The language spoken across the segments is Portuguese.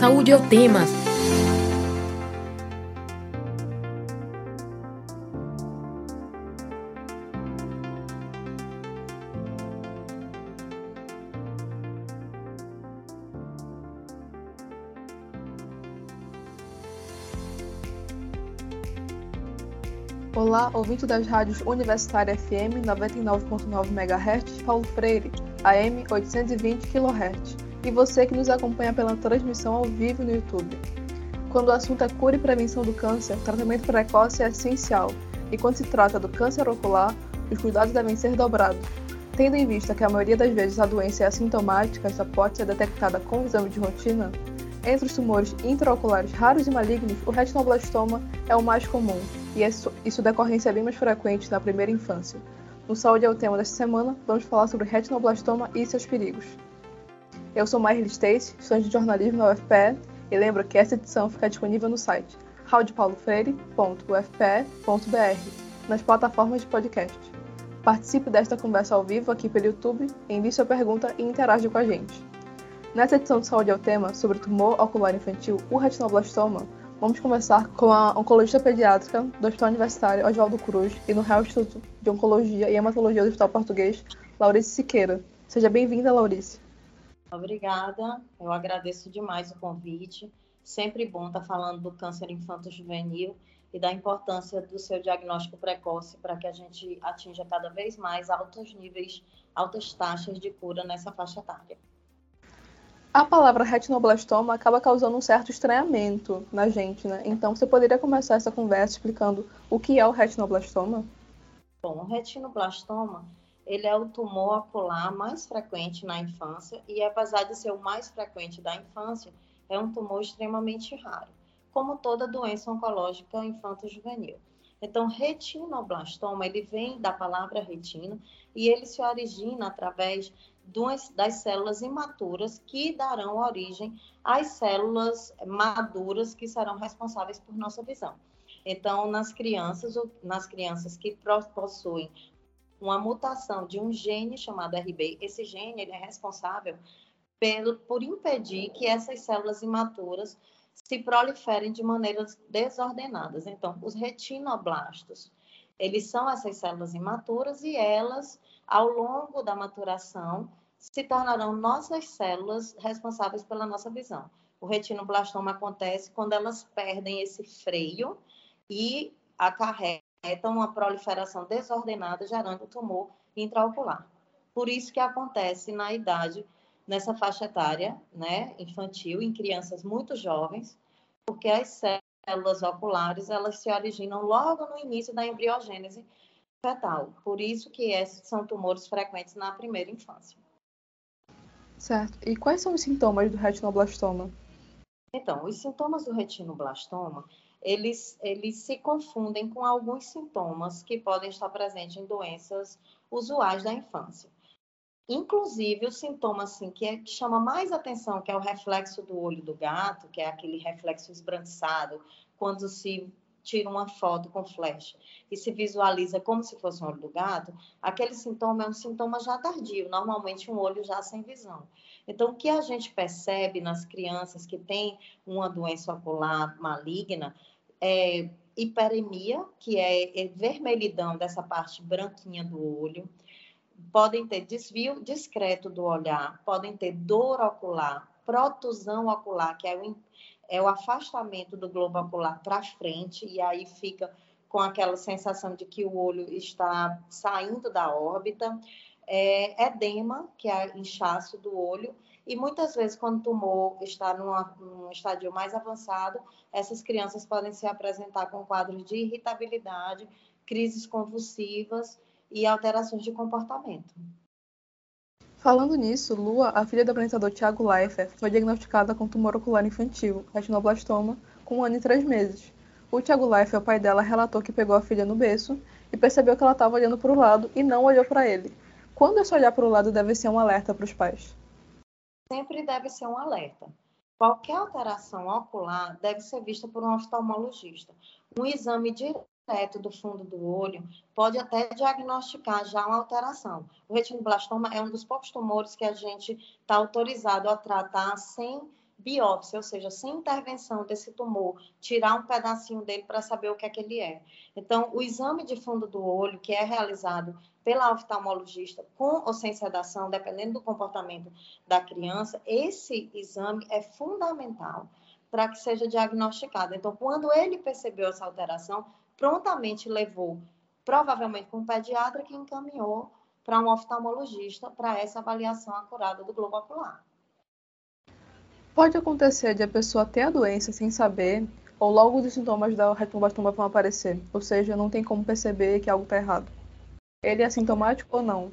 Saúde é o tema. Olá, ouvinte das rádios Universitária FM 99.9 MHz, Paulo Freire, AM 820 kHz, e você que nos acompanha pela transmissão ao vivo no YouTube. Quando o assunto é cura e prevenção do câncer, tratamento precoce é essencial, e quando se trata do câncer ocular, os cuidados devem ser dobrados. Tendo em vista que a maioria das vezes a doença é assintomática, esta pode ser detectada com o exame de rotina, entre os tumores intraoculares raros e malignos, o retinoblastoma é o mais comum, e isso decorrência é bem mais frequente na primeira infância. No Saúde é o tema desta semana, vamos falar sobre retinoblastoma e seus perigos. Eu sou Maíra Stacy, estudante de jornalismo na UFPE, e lembro que essa edição fica disponível no site raudepaulofreire.ufpe.br, nas plataformas de podcast. Participe desta conversa ao vivo aqui pelo YouTube, envie sua pergunta e interaja com a gente. Nessa edição do Saúde ao Tema, sobre tumor ocular infantil, o retinoblastoma, vamos começar com a oncologista pediátrica do Hospital Universitário Oswaldo Cruz e no Real Instituto de Oncologia e Hematologia do Hospital Português, Laurice Siqueira. Seja bem-vinda, Laurice. Obrigada, eu agradeço demais o convite. Sempre bom estar falando do câncer infanto-juvenil e da importância do seu diagnóstico precoce para que a gente atinja cada vez mais altos níveis, altas taxas de cura nessa faixa etária. A palavra retinoblastoma acaba causando um certo estranhamento na gente, né? Então, você poderia começar essa conversa explicando o que é o retinoblastoma? Bom, o retinoblastoma ele é o tumor ocular mais frequente na infância e, apesar de ser o mais frequente da infância, é um tumor extremamente raro, como toda doença oncológica infanto-juvenil. Então, retinoblastoma, ele vem da palavra retina e ele se origina através das células imaturas que darão origem às células maduras que serão responsáveis por nossa visão. Então, nas crianças, nas crianças que possuem uma mutação de um gene chamado RB, esse gene ele é responsável pelo, por impedir que essas células imaturas se proliferem de maneiras desordenadas. Então, os retinoblastos, eles são essas células imaturas e elas, ao longo da maturação, se tornarão nossas células responsáveis pela nossa visão. O retinoblastoma acontece quando elas perdem esse freio e acarretam uma proliferação desordenada, gerando tumor intraocular. Por isso que acontece na idade, nessa faixa etária, né, infantil, em crianças muito jovens, porque as células oculares, elas se originam logo no início da embriogênese fetal. Por isso que esses são tumores frequentes na primeira infância. Certo. E quais são os sintomas do retinoblastoma? Então, os sintomas do retinoblastoma, eles, eles se confundem com alguns sintomas que podem estar presentes em doenças usuais da infância. Inclusive, o sintoma assim, que, é, que chama mais atenção, que é o reflexo do olho do gato, que é aquele reflexo esbranquiçado, quando se tira uma foto com flash e se visualiza como se fosse um olho do gato, aquele sintoma é um sintoma já tardio, normalmente um olho já sem visão. Então, o que a gente percebe nas crianças que têm uma doença ocular maligna é hiperemia, que é vermelhidão dessa parte branquinha do olho, podem ter desvio discreto do olhar, podem ter dor ocular, protusão ocular, que é o é o afastamento do globo ocular para frente, e aí fica com aquela sensação de que o olho está saindo da órbita. É, edema, que é inchaço do olho, e muitas vezes, quando o tumor está numa, num estadio mais avançado, essas crianças podem se apresentar com quadros de irritabilidade, crises convulsivas e alterações de comportamento. Falando nisso, Lua, a filha do apresentador Tiago Leifert, foi diagnosticada com tumor ocular infantil, retinoblastoma, com um ano e três meses. O Tiago Leifert, o pai dela, relatou que pegou a filha no berço e percebeu que ela estava olhando para o lado e não olhou para ele. Quando esse olhar para o lado deve ser um alerta para os pais? Sempre deve ser um alerta. Qualquer alteração ocular deve ser vista por um oftalmologista. Um exame direto do fundo do olho pode até diagnosticar já uma alteração. O retinoblastoma é um dos poucos tumores que a gente está autorizado a tratar sem biópsia, ou seja, sem intervenção desse tumor, tirar um pedacinho dele para saber o que é que ele é. Então, o exame de fundo do olho, que é realizado pela oftalmologista com ou sem sedação, dependendo do comportamento da criança, esse exame é fundamental para que seja diagnosticado. Então, quando ele percebeu essa alteração, prontamente levou, provavelmente com um pediatra que encaminhou para um oftalmologista para essa avaliação acurada do globo ocular. Pode acontecer de a pessoa ter a doença sem saber, ou logo os sintomas da retinoblastoma vão aparecer, ou seja, não tem como perceber que algo está errado. Ele é sintomático ou não?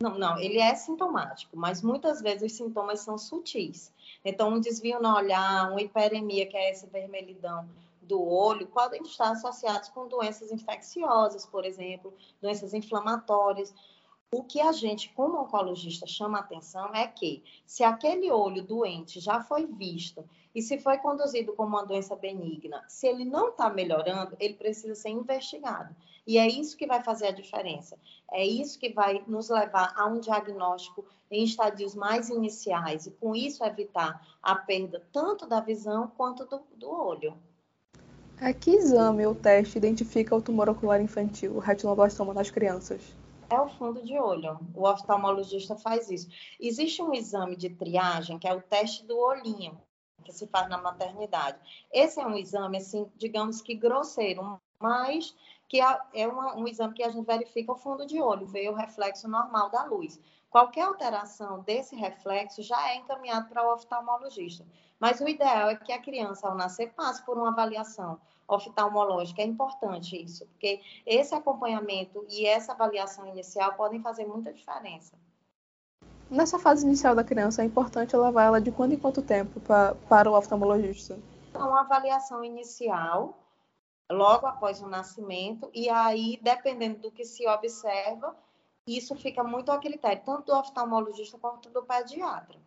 Não, não, ele é sintomático, mas muitas vezes os sintomas são sutis. Então, um desvio no olhar, uma hiperemia, que é essa vermelhidão do olho, podem estar associados com doenças infecciosas, por exemplo, doenças inflamatórias. O que a gente, como oncologista, chama atenção é que, se aquele olho doente já foi visto e se foi conduzido como uma doença benigna, se ele não está melhorando, ele precisa ser investigado. E é isso que vai fazer a diferença. É isso que vai nos levar a um diagnóstico em estadios mais iniciais e, com isso, evitar a perda tanto da visão quanto do, do olho. É que exame ou teste identifica o tumor ocular infantil, o retinoblastoma nas crianças? é o fundo de olho. O oftalmologista faz isso. Existe um exame de triagem, que é o teste do olhinho, que se faz na maternidade. Esse é um exame, assim, digamos que grosseiro, mas que é uma, um exame que a gente verifica o fundo de olho, vê o reflexo normal da luz. Qualquer alteração desse reflexo já é encaminhado para o oftalmologista. Mas o ideal é que a criança, ao nascer, passe por uma avaliação oftalmológica. É importante isso, porque esse acompanhamento e essa avaliação inicial podem fazer muita diferença. Nessa fase inicial da criança, é importante levar ela de quanto em quanto tempo pra, para o oftalmologista? Então, uma avaliação inicial, logo após o nascimento, e aí, dependendo do que se observa, isso fica muito a critério, tanto do oftalmologista quanto do pediatra.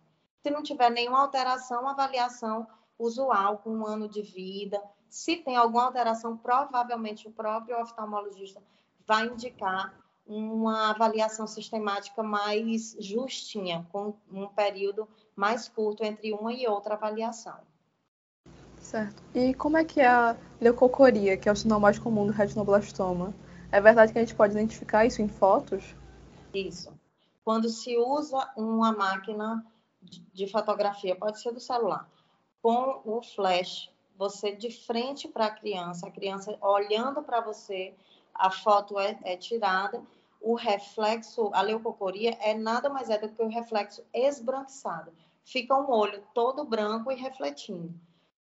Se não tiver nenhuma alteração, avaliação usual, com um ano de vida, se tem alguma alteração, provavelmente o próprio oftalmologista vai indicar uma avaliação sistemática mais justinha, com um período mais curto entre uma e outra avaliação. Certo. E como é que é a leucocoria, que é o sinal mais comum do retinoblastoma? É verdade que a gente pode identificar isso em fotos? Isso. Quando se usa uma máquina de fotografia, pode ser do celular, com o flash você de frente para a criança, a criança olhando para você, a foto é, é, tirada, o reflexo, a leucocoria é nada mais é do que o reflexo esbranquiçado. Fica um olho todo branco e refletindo,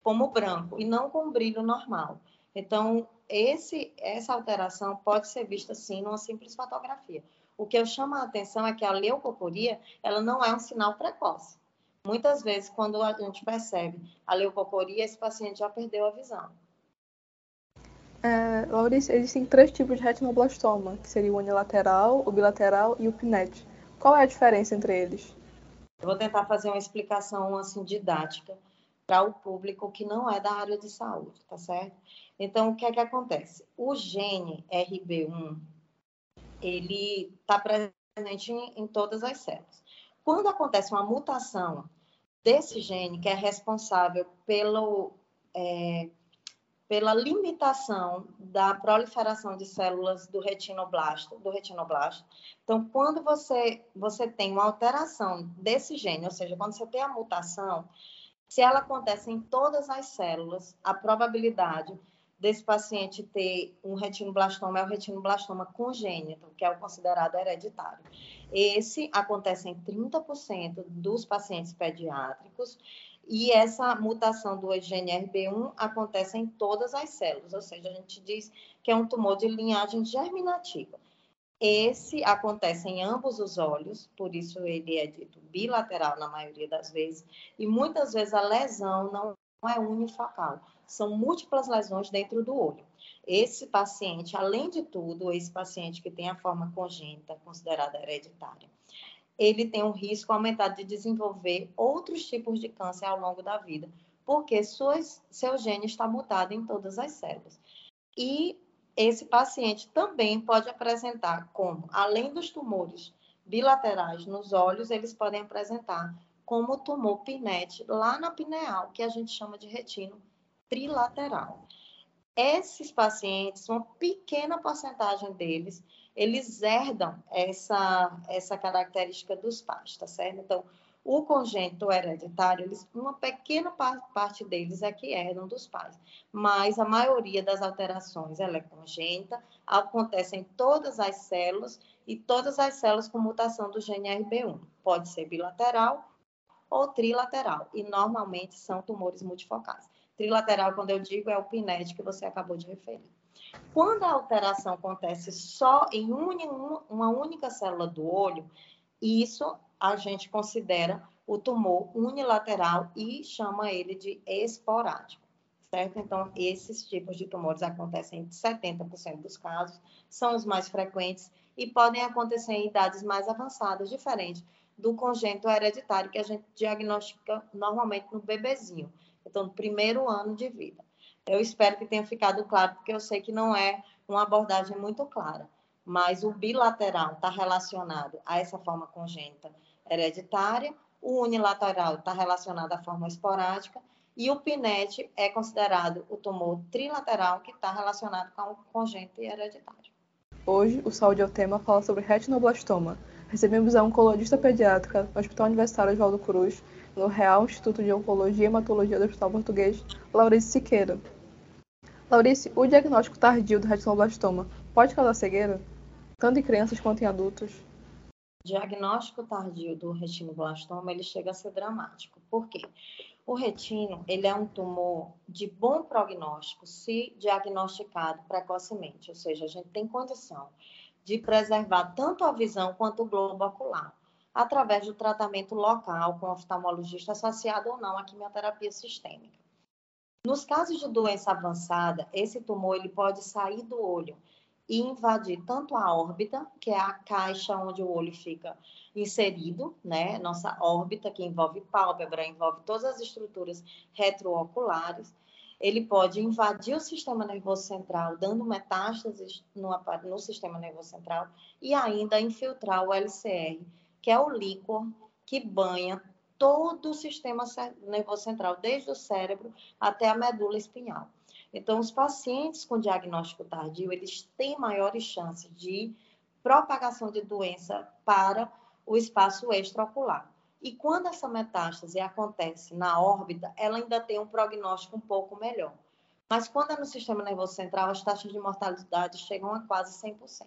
como branco, e não com brilho normal. Então, esse, essa alteração pode ser vista, sim, numa simples fotografia. O que eu chamo a atenção é que a leucocoria, ela não é um sinal precoce. Muitas vezes, quando a gente percebe a leucocoria, esse paciente já perdeu a visão. É, Laurice, existem três tipos de retinoblastoma, que seria o unilateral, o bilateral e o PNET. Qual é a diferença entre eles? Eu vou tentar fazer uma explicação assim didática para o público que não é da área de saúde, tá certo? Então, o que é que acontece? O gene RB1, ele está presente em, em todas as células. Quando acontece uma mutação desse gene, que é responsável pelo, é, pela limitação da proliferação de células do retinoblasto, do retinoblasto. Então, quando você, você tem uma alteração desse gene, ou seja, quando você tem a mutação, se ela acontece em todas as células, a probabilidade desse paciente ter um retinoblastoma é o retinoblastoma congênito, que é o considerado hereditário. Esse acontece em 30% dos pacientes pediátricos e essa mutação do gene RB1 acontece em todas as células, ou seja, a gente diz que é um tumor de linhagem germinativa. Esse acontece em ambos os olhos, por isso ele é dito bilateral na maioria das vezes, e muitas vezes a lesão não é unifocal, são múltiplas lesões dentro do olho. Esse paciente, além de tudo, esse paciente que tem a forma congênita, considerada hereditária, ele tem um risco aumentado de desenvolver outros tipos de câncer ao longo da vida, porque suas, seu gene está mutado em todas as células. E esse paciente também pode apresentar como, além dos tumores bilaterais nos olhos, eles podem apresentar como tumor pinete lá na pineal, que a gente chama de retino trilateral. Esses pacientes, uma pequena porcentagem deles, eles herdam essa, essa característica dos pais, tá certo? Então, o congênito hereditário, eles, uma pequena parte deles é que herdam dos pais, mas a maioria das alterações ela é congênita, acontece em todas as células e todas as células com mutação do gene RB1. Pode ser bilateral ou trilateral, e normalmente são tumores multifocais. Trilateral, quando eu digo, é o PINET que você acabou de referir. Quando a alteração acontece só em uma única célula do olho, isso a gente considera o tumor unilateral e chama ele de esporádico, certo? Então, esses tipos de tumores acontecem em 70% dos casos, são os mais frequentes e podem acontecer em idades mais avançadas, diferente do congênito hereditário que a gente diagnostica normalmente no bebezinho, então no primeiro ano de vida. Eu espero que tenha ficado claro, porque eu sei que não é uma abordagem muito clara, mas o bilateral está relacionado a essa forma congênita hereditária, o unilateral está relacionado à forma esporádica e o PINET é considerado o tumor trilateral que está relacionado com o congênito hereditário. Hoje, o Saúde é o Tema fala sobre retinoblastoma. Recebemos a oncologista pediátrica do Hospital Universitário Oswaldo Cruz, no Real Instituto de Oncologia e Hematologia do Hospital Português, Laurice Siqueira. Laurice, o diagnóstico tardio do retinoblastoma pode causar cegueira? Tanto em crianças quanto em adultos? diagnóstico tardio do retinoblastoma ele chega a ser dramático. Por quê? O retino ele é um tumor de bom prognóstico se diagnosticado precocemente, ou seja, a gente tem condição de preservar tanto a visão quanto o globo ocular, através do tratamento local com oftalmologista associado ou não à quimioterapia sistêmica. Nos casos de doença avançada, esse tumor ele pode sair do olho e invadir tanto a órbita, que é a caixa onde o olho fica inserido, né? Nossa órbita, que envolve pálpebra, envolve todas as estruturas retrooculares. Ele pode invadir o sistema nervoso central, dando metástases no, no sistema nervoso central e ainda infiltrar o LCR, que é o líquor que banha todo o sistema nervoso central, desde o cérebro até a medula espinhal. Então, os pacientes com diagnóstico tardio, eles têm maiores chances de propagação de doença para o espaço extraocular. E quando essa metástase acontece na órbita, ela ainda tem um prognóstico um pouco melhor. Mas quando é no sistema nervoso central, as taxas de mortalidade chegam a quase 100%.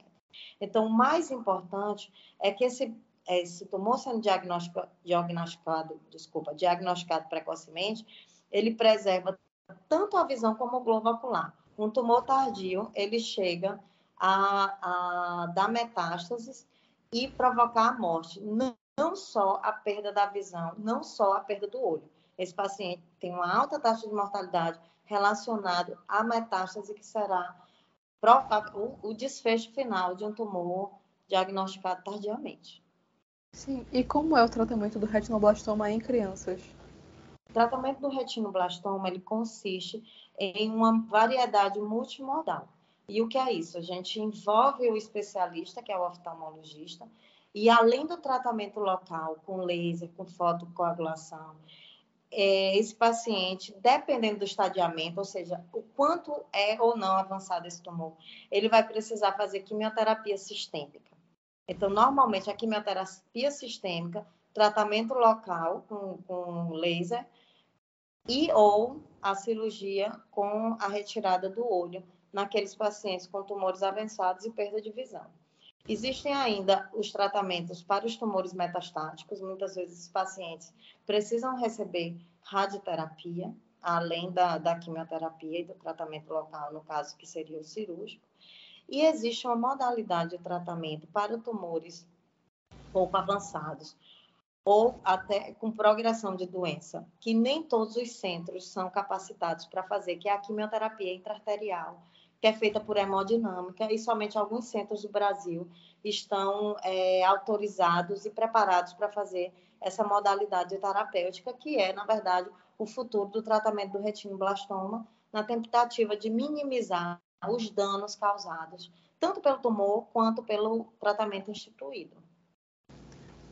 Então, o mais importante é que esse, esse tumor sendo diagnosticado, diagnosticado, desculpa, diagnosticado precocemente, ele preserva tanto a visão como o globo ocular. Um tumor tardio, ele chega a, a dar metástases e provocar a morte. Não, não só a perda da visão, não só a perda do olho. Esse paciente tem uma alta taxa de mortalidade relacionado à metástase, que será o, o desfecho final de um tumor diagnosticado tardiamente. Sim, e como é o tratamento do retinoblastoma em crianças? O tratamento do retinoblastoma ele consiste em uma variedade multimodal. E o que é isso? A gente envolve o especialista, que é o oftalmologista, e além do tratamento local, com laser, com fotocoagulação, é, esse paciente, dependendo do estadiamento, ou seja, o quanto é ou não avançado esse tumor, ele vai precisar fazer quimioterapia sistêmica. Então, normalmente, a quimioterapia sistêmica, tratamento local com, com laser, e ou a cirurgia com a retirada do olho naqueles pacientes com tumores avançados e perda de visão. Existem ainda os tratamentos para os tumores metastáticos. Muitas vezes os pacientes precisam receber radioterapia, além da, da quimioterapia e do tratamento local, no caso que seria o cirúrgico. E existe uma modalidade de tratamento para tumores pouco avançados, ou até com progressão de doença, que nem todos os centros são capacitados para fazer, que é a quimioterapia intraarterial, que é feita por hemodinâmica, e somente alguns centros do Brasil estão é, autorizados e preparados para fazer essa modalidade terapêutica, que é, na verdade, o futuro do tratamento do retinoblastoma, na tentativa de minimizar os danos causados, tanto pelo tumor quanto pelo tratamento instituído.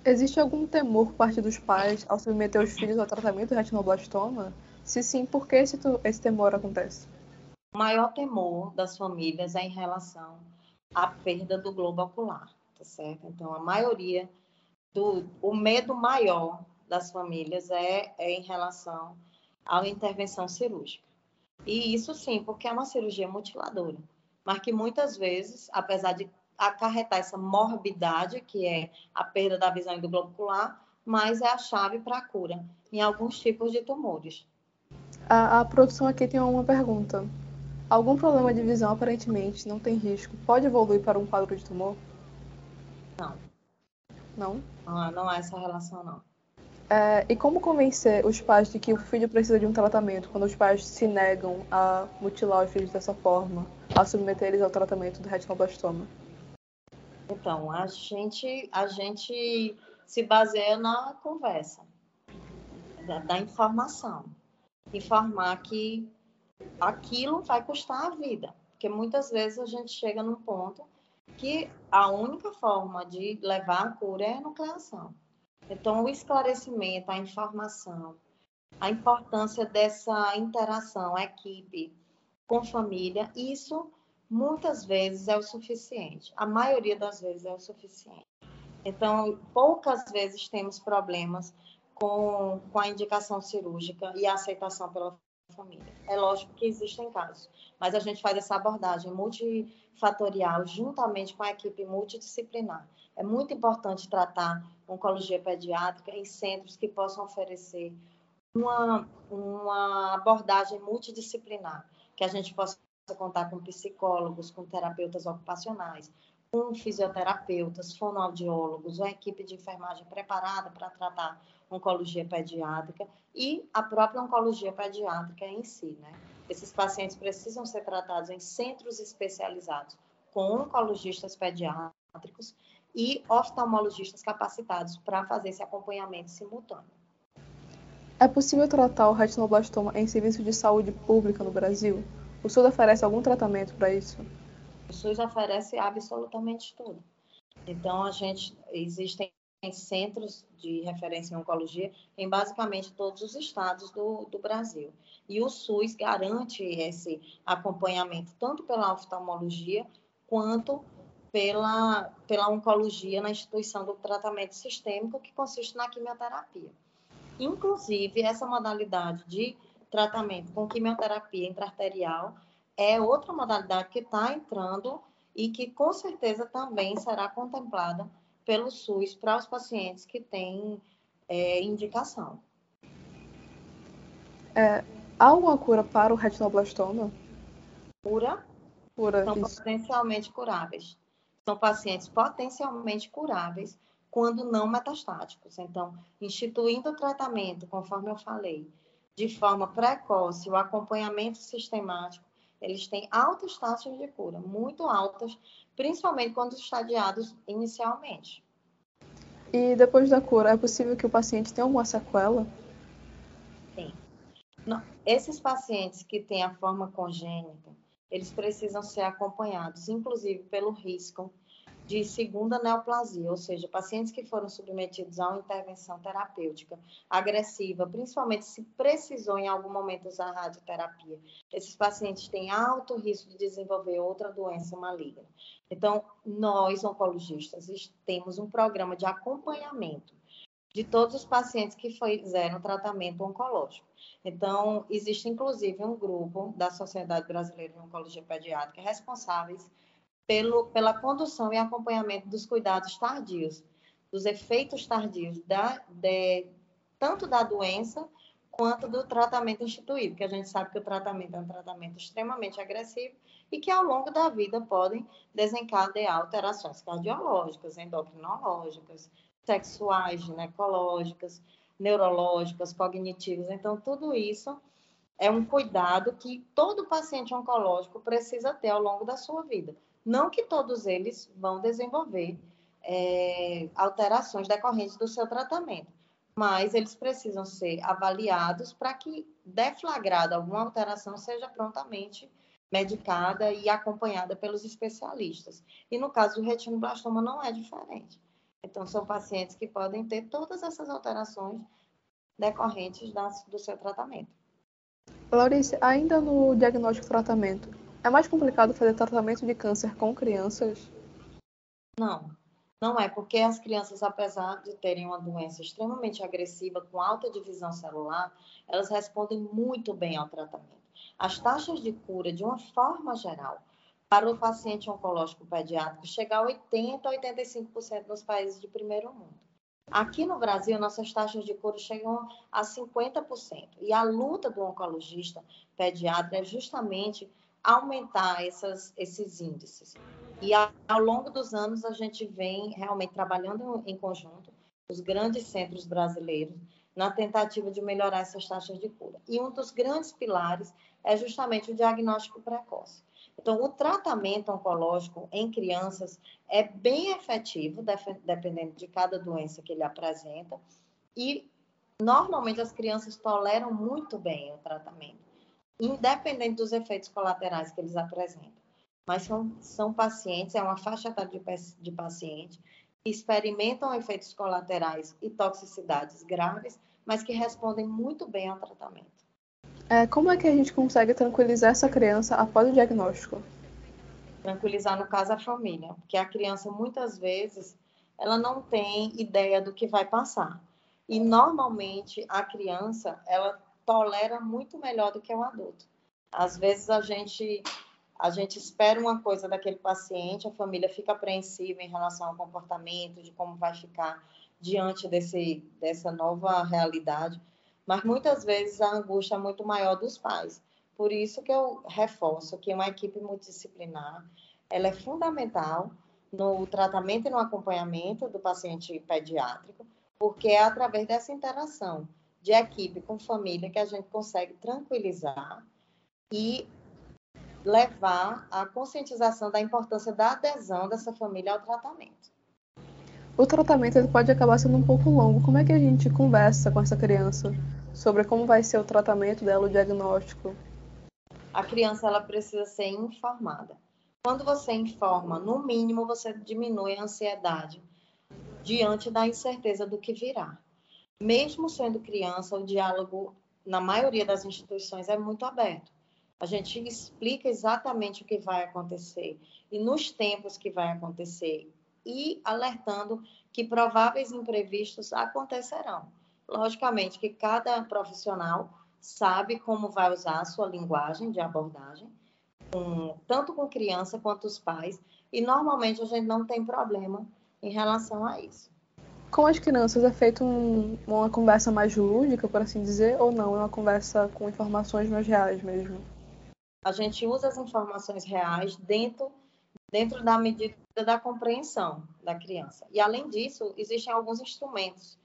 Existe algum temor por parte dos pais ao submeter os filhos ao tratamento de retinoblastoma? Se sim, por que esse, esse temor acontece? O maior temor das famílias é em relação à perda do globo ocular, tá certo? Então, a maioria do o medo maior das famílias é, é em relação à intervenção cirúrgica. E isso sim, porque é uma cirurgia mutiladora, mas que muitas vezes, apesar de acarretar essa morbidade, que é a perda da visão e do globo ocular, mas é a chave para a cura em alguns tipos de tumores. A, a produção aqui tem uma pergunta. Algum problema de visão aparentemente não tem risco pode evoluir para um quadro de tumor? Não. Não? Não, não há essa relação, não. É, e como convencer os pais de que o filho precisa de um tratamento quando os pais se negam a mutilar os filhos dessa forma, a submeter eles ao tratamento do retinoblastoma? Então, a gente, a gente se baseia na conversa, da, da informação. Informar que aquilo vai custar a vida. Porque muitas vezes a gente chega num ponto que a única forma de levar a cura é a nucleação. Então, o esclarecimento, a informação, a importância dessa interação, a equipe com família, isso muitas vezes é o suficiente. A maioria das vezes é o suficiente. Então, poucas vezes temos problemas com, com a indicação cirúrgica e a aceitação pela família. É lógico que existem casos, mas a gente faz essa abordagem multifatorial juntamente com a equipe multidisciplinar. É muito importante tratar oncologia pediátrica em centros que possam oferecer uma, uma abordagem multidisciplinar, que a gente possa contar com psicólogos, com terapeutas ocupacionais, com fisioterapeutas, fonoaudiólogos, uma equipe de enfermagem preparada para tratar oncologia pediátrica e a própria oncologia pediátrica em si, né? Esses pacientes precisam ser tratados em centros especializados com oncologistas pediátricos e oftalmologistas capacitados para fazer esse acompanhamento simultâneo. É possível tratar o retinoblastoma em serviço de saúde pública no Brasil? O SUS oferece algum tratamento para isso? O SUS oferece absolutamente tudo. Então, a gente existem centros de referência em oncologia em basicamente todos os estados do, do Brasil. E o SUS garante esse acompanhamento tanto pela oftalmologia quanto pela, pela oncologia na instituição do tratamento sistêmico, que consiste na quimioterapia. Inclusive, essa modalidade de tratamento com quimioterapia intraarterial é outra modalidade que está entrando e que com certeza também será contemplada pelo SUS para os pacientes que têm é, indicação. É, há alguma cura para o retinoblastoma? Cura? Cura. São isso. potencialmente curáveis. São pacientes potencialmente curáveis quando não metastáticos. Então, instituindo o tratamento, conforme eu falei, de forma precoce, o acompanhamento sistemático, eles têm altas taxas de cura, muito altas, principalmente quando estadiados inicialmente. E depois da cura, é possível que o paciente tenha alguma sequela? Sim. Não, esses pacientes que têm a forma congênita, eles precisam ser acompanhados, inclusive pelo risco de segunda neoplasia, ou seja, pacientes que foram submetidos a uma intervenção terapêutica agressiva, principalmente se precisou em algum momento usar radioterapia. Esses pacientes têm alto risco de desenvolver outra doença maligna. Então, nós, oncologistas, temos um programa de acompanhamento de todos os pacientes que fizeram tratamento oncológico. Então, existe inclusive um grupo da Sociedade Brasileira de Oncologia Pediátrica responsáveis pelo, pela condução e acompanhamento dos cuidados tardios, dos efeitos tardios da, de, tanto da doença quanto do tratamento instituído, que a gente sabe que o tratamento é um tratamento extremamente agressivo e que ao longo da vida podem desencadear alterações cardiológicas, endocrinológicas, sexuais, ginecológicas, neurológicas, cognitivas. Então, tudo isso é um cuidado que todo paciente oncológico precisa ter ao longo da sua vida. Não que todos eles vão desenvolver é, alterações decorrentes do seu tratamento, mas eles precisam ser avaliados para que, deflagrada alguma alteração, seja prontamente medicada e acompanhada pelos especialistas. E no caso do retinoblastoma não é diferente. Então, são pacientes que podem ter todas essas alterações decorrentes do seu tratamento. Laurice, ainda no diagnóstico e tratamento, é mais complicado fazer tratamento de câncer com crianças? Não, não é, porque as crianças, apesar de terem uma doença extremamente agressiva, com alta divisão celular, elas respondem muito bem ao tratamento. As taxas de cura, de uma forma geral, para o paciente oncológico pediátrico, chega a 80% a 85% nos países de primeiro mundo. Aqui no Brasil, nossas taxas de cura chegam a 50%. E a luta do oncologista pediatra é justamente aumentar essas, esses índices. E ao longo dos anos, a gente vem realmente trabalhando em conjunto, os grandes centros brasileiros, na tentativa de melhorar essas taxas de cura. E um dos grandes pilares é justamente o diagnóstico precoce. Então, o tratamento oncológico em crianças é bem efetivo, dependendo de cada doença que ele apresenta, e normalmente as crianças toleram muito bem o tratamento, independente dos efeitos colaterais que eles apresentam. Mas são, são pacientes, é uma faixa etária de, de pacientes que experimentam efeitos colaterais e toxicidades graves, mas que respondem muito bem ao tratamento. É, como é que a gente consegue tranquilizar essa criança após o diagnóstico? Tranquilizar, no caso, a família, porque a criança, muitas vezes, ela não tem ideia do que vai passar. E, normalmente, a criança, ela tolera muito melhor do que o adulto. Às vezes, a gente, a gente espera uma coisa daquele paciente, a família fica apreensiva em relação ao comportamento, de como vai ficar diante desse, dessa nova realidade mas muitas vezes a angústia é muito maior dos pais. Por isso que eu reforço que uma equipe multidisciplinar ela é fundamental no tratamento e no acompanhamento do paciente pediátrico, porque é através dessa interação de equipe com família que a gente consegue tranquilizar e levar a conscientização da importância da adesão dessa família ao tratamento. O tratamento pode acabar sendo um pouco longo. Como é que a gente conversa com essa criança sobre como vai ser o tratamento dela, o diagnóstico? A criança ela precisa ser informada. Quando você informa, no mínimo você diminui a ansiedade diante da incerteza do que virá. Mesmo sendo criança, o diálogo na maioria das instituições é muito aberto. A gente explica exatamente o que vai acontecer e nos tempos que vai acontecer e alertando que prováveis imprevistos acontecerão. Logicamente que cada profissional sabe como vai usar a sua linguagem de abordagem, com, tanto com criança quanto os pais, e normalmente a gente não tem problema em relação a isso. Com as crianças é feita um, uma conversa mais lúdica, por assim dizer, ou não? É uma conversa com informações mais reais mesmo? A gente usa as informações reais dentro, dentro da medida da compreensão da criança. E, além disso, existem alguns instrumentos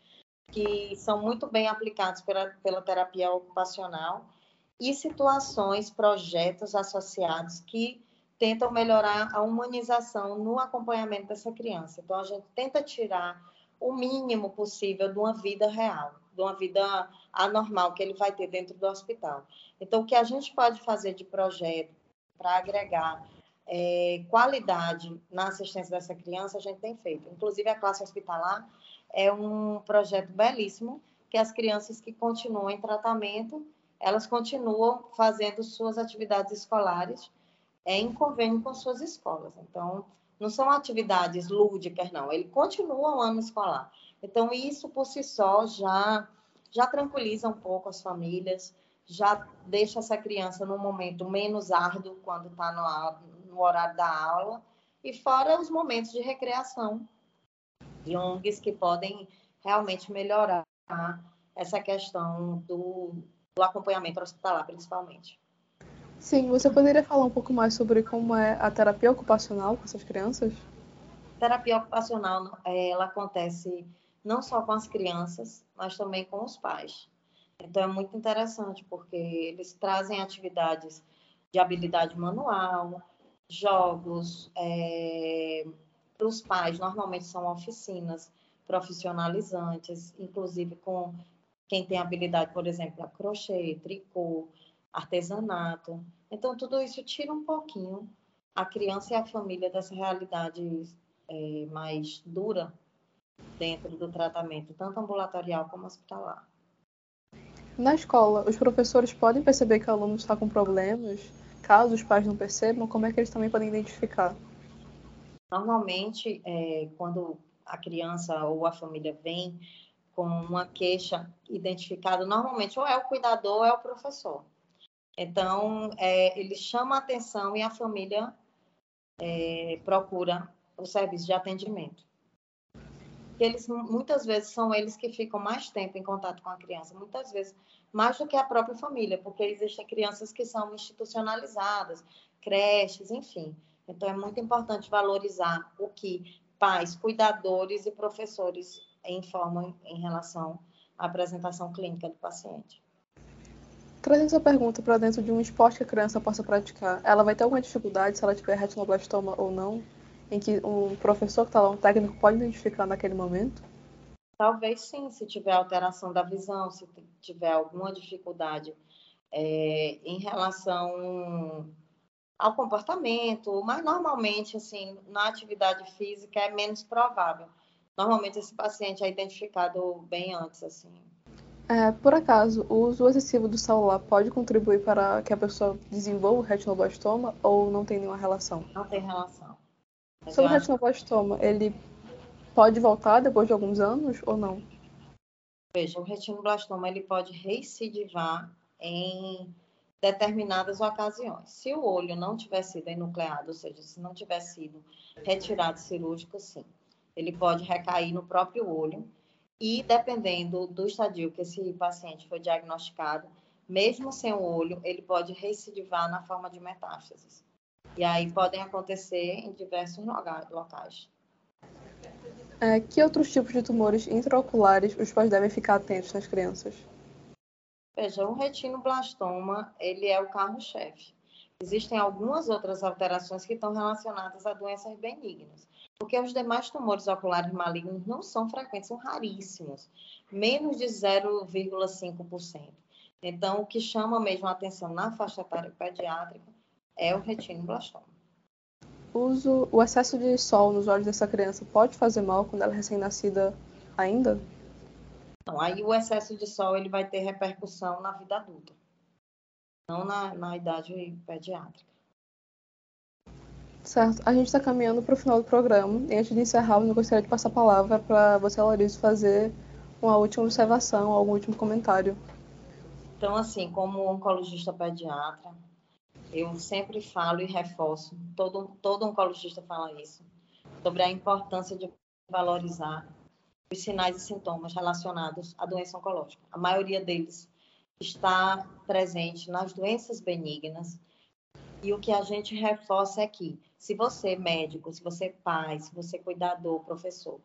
que são muito bem aplicados pela, pela terapia ocupacional e situações, projetos associados que tentam melhorar a humanização no acompanhamento dessa criança. Então, a gente tenta tirar o mínimo possível de uma vida real, de uma vida anormal que ele vai ter dentro do hospital. Então, o que a gente pode fazer de projeto para agregar é, qualidade na assistência dessa criança, a gente tem feito. Inclusive, a classe hospitalar é um projeto belíssimo que as crianças que continuam em tratamento, elas continuam fazendo suas atividades escolares é, em convênio com suas escolas. Então, não são atividades lúdicas, não. Ele continua o ano escolar. Então, isso por si só já, já tranquiliza um pouco as famílias, já deixa essa criança num momento menos árduo quando está no, no horário da aula, e fora os momentos de recreação de ONGs que podem realmente melhorar essa questão do, do acompanhamento hospitalar, principalmente. Sim, você poderia falar um pouco mais sobre como é a terapia ocupacional com essas crianças? A terapia ocupacional, é, ela acontece não só com as crianças, mas também com os pais. Então é muito interessante porque eles trazem atividades de habilidade manual, jogos, é, para os pais, normalmente são oficinas profissionalizantes, inclusive com quem tem habilidade, por exemplo, a crochê, tricô, artesanato. Então, tudo isso tira um pouquinho a criança e a família dessa realidade é, mais dura dentro do tratamento, tanto ambulatorial como hospitalar. Na escola, os professores podem perceber que o aluno está com problemas? Caso os pais não percebam, como é que eles também podem identificar? Normalmente, é, quando a criança ou a família vem com uma queixa identificada, normalmente ou é o cuidador ou é o professor. Então, é, ele chama a atenção e a família é, procura o serviço de atendimento. Eles, muitas vezes, são eles que ficam mais tempo em contato com a criança, muitas vezes mais do que a própria família, porque existem crianças que são institucionalizadas, creches, enfim. Então, é muito importante valorizar o que pais, cuidadores e professores informam em relação à apresentação clínica do paciente. Trazendo essa pergunta para dentro de um esporte que a criança possa praticar, ela vai ter alguma dificuldade se ela tiver retinoblastoma ou não? Em que um professor que está lá, um técnico, pode identificar naquele momento? Talvez sim, se tiver alteração da visão, se tiver alguma dificuldade é, em relação ao comportamento, mas normalmente, assim, na atividade física é menos provável. Normalmente esse paciente é identificado bem antes, assim. É, por acaso, o uso excessivo do celular pode contribuir para que a pessoa desenvolva o retinoblastoma ou não tem nenhuma relação? Não tem relação. Mas Sobre o retinoblastoma, ele pode voltar depois de alguns anos ou não? Veja, o retinoblastoma ele pode recidivar em determinadas ocasiões. Se o olho não tiver sido enucleado, ou seja, se não tiver sido retirado cirúrgico, sim. Ele pode recair no próprio olho e, dependendo do estadio que esse paciente foi diagnosticado, mesmo sem o olho, ele pode recidivar na forma de metástases. E aí podem acontecer em diversos locais. É, que outros tipos de tumores intraoculares os pais devem ficar atentos nas crianças? Veja, o retinoblastoma, ele é o carro-chefe. Existem algumas outras alterações que estão relacionadas a doenças benignas, porque os demais tumores oculares malignos não são frequentes, são raríssimos, menos de 0,5%. Então, o que chama mesmo a atenção na faixa etária pediátrica é o retinoblastoma. Uso, o excesso de sol nos olhos dessa criança pode fazer mal quando ela é recém-nascida ainda? Então, aí o excesso de sol ele vai ter repercussão na vida adulta, não na, na idade pediátrica. Certo. A gente está caminhando para o final do programa. E antes de encerrar, eu gostaria de passar a palavra para você, Larissa, fazer uma última observação, algum último comentário. Então, assim, como oncologista pediatra, eu sempre falo e reforço, todo, todo oncologista fala isso, sobre a importância de valorizar os sinais e sintomas relacionados à doença oncológica. A maioria deles está presente nas doenças benignas. E o que a gente reforça é que, se você médico, se você pai, se você cuidador, professor,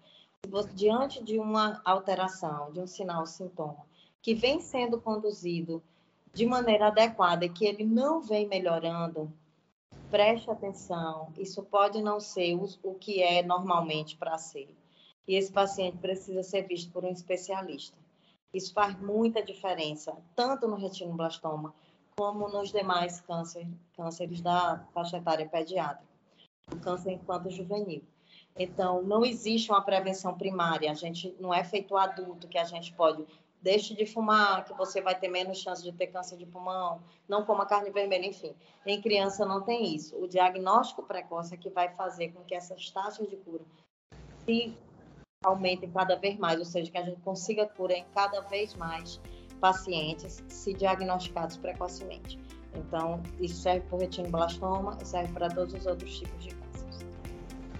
você, diante de uma alteração, de um sinal, sintoma, que vem sendo conduzido de maneira adequada e que ele não vem melhorando, preste atenção. Isso pode não ser o, o que é normalmente para ser e esse paciente precisa ser visto por um especialista. Isso faz muita diferença, tanto no retinoblastoma como nos demais câncer, cânceres da faixa etária pediátrica, câncer infanto-juvenil. Então, não existe uma prevenção primária, a gente não é feito adulto que a gente pode deixe de fumar, que você vai ter menos chance de ter câncer de pulmão, não coma carne vermelha, enfim. Em criança não tem isso. O diagnóstico precoce é que vai fazer com que essas taxas de cura se aumentem cada vez mais, ou seja, que a gente consiga curar em cada vez mais pacientes se diagnosticados precocemente. Então, isso serve para o retinoblastoma serve para todos os outros tipos de.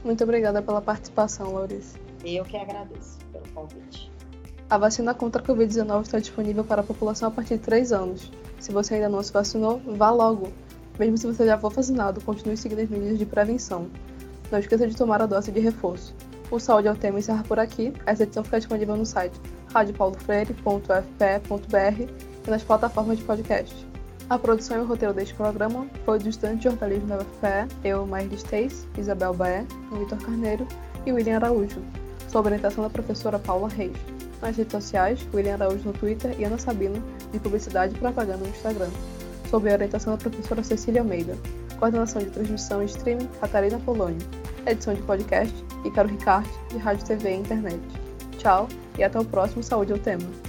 Muito obrigada pela participação, Laurice. Eu que agradeço pelo convite. A vacina contra a Covid-19 está disponível para a população a partir de 3 anos. Se você ainda não se vacinou, vá logo. Mesmo se você já for vacinado, continue seguindo as medidas de prevenção. Não esqueça de tomar a dose de reforço. O Saúde é o tema encerra por aqui. Essa edição fica disponível no site radiopaulofreire.fpe.br e nas plataformas de podcast. A produção e o roteiro deste programa foi do de jornalismo da UFPE, eu, Maíra Steis, Isabel Baé, Vitor Carneiro e William Araújo, sob orientação da professora Paula Reis. Nas redes sociais, William Araújo no Twitter e Ana Sabino, de Publicidade e Propaganda no Instagram, sob a orientação da professora Cecília Almeida. Coordenação de transmissão e streaming, Catarina Polônio. edição de podcast, e Caro Ricarte, de Rádio TV e Internet. Tchau e até o próximo Saúde é o Tema.